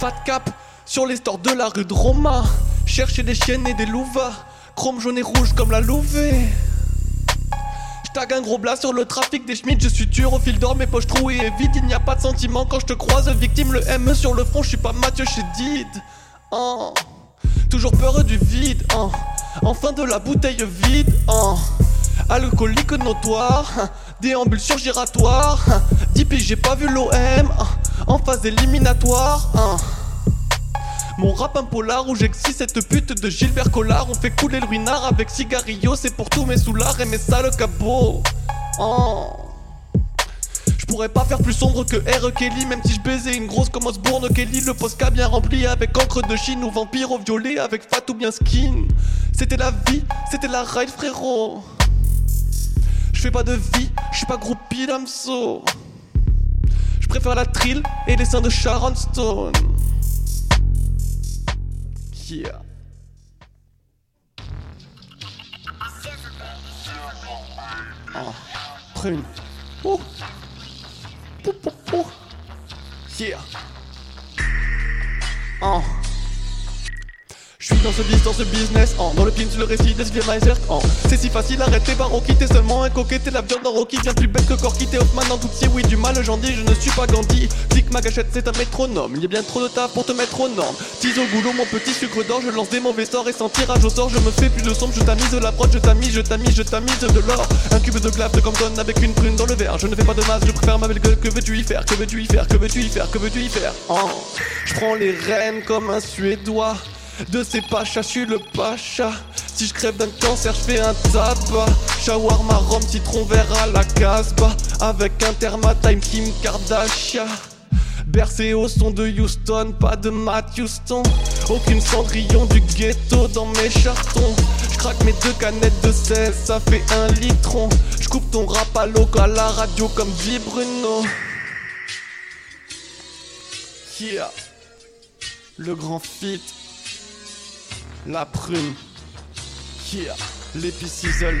fat cap sur les stores de la rue de Roma. Chercher des chiennes et des louvas, chrome jaune et rouge comme la louvée. J'tag un gros blas sur le trafic des schmitts, je suis tueur au fil d'or, mes poches trouées et vides, il n'y a pas de sentiment quand je te croise, victime le M sur le front, je suis pas Mathieu chez Did. Oh. Toujours peur du vide, oh. enfin de la bouteille vide, oh. Alcoolique notoire, déambule sur giratoire, 10 j'ai pas vu l'OM, en phase éliminatoire. Mon rap un polar où j'existe cette pute de Gilbert Collard On fait couler le ruinard avec cigarillo C'est pour tous mes soulards et mes sales cabots oh. Je pas faire plus sombre que R. Kelly Même si je baisais une grosse comme Osbourne Kelly Le Posca bien rempli avec encre de Chine Ou vampire au violet avec fat ou bien skin C'était la vie, c'était la ride frérot Je fais pas de vie, je suis pas groupie d'Amso Je préfère la trill et les seins de Sharon Stone Yeah. Oh, prune. Oh. Pou, pou, pou. Yeah. Oh. Je suis dans ce business, dans ce business, oh. dans le pin, le récit des oh. C'est si facile, arrêter par Rocky, t'es seulement un coquet, t'es la viande dans Rocky, bien plus bête que Corky, t'es Hoffman en tout petit, oui, du mal, j'en dis, je ne suis pas Gandhi. Clique ma gâchette, c'est un métronome, il y a bien trop de taf pour te mettre aux normes. Tise au goulot, mon petit sucre d'or, je lance des mauvais sorts et sans tirage au sort, je me fais plus de sombre, je tamise la prod, je tamise, je tamise, je tamise de l'or. Un cube de glace de Compton avec une prune dans le verre, je ne fais pas de masse, je préfère ma belle gueule, que veux-tu y faire, que veux-tu y faire, que veux-tu y faire, que veux-tu y faire. Je prends les rênes comme un suédois. De ces pachas, je suis le pacha. Si je crève d'un cancer, je fais un tabac. Shawarma, rhum, citron vert à la casbah. Avec un thermatime Kim Kardashian. Bercé au son de Houston, pas de Matt Houston. Aucune cendrillon du ghetto dans mes chartons. Je craque mes deux canettes de 16, ça fait un litron. Je coupe ton rap à l'eau à la radio comme dit Bruno. Yeah. Le grand fit la prune, yeah, l'épicisol.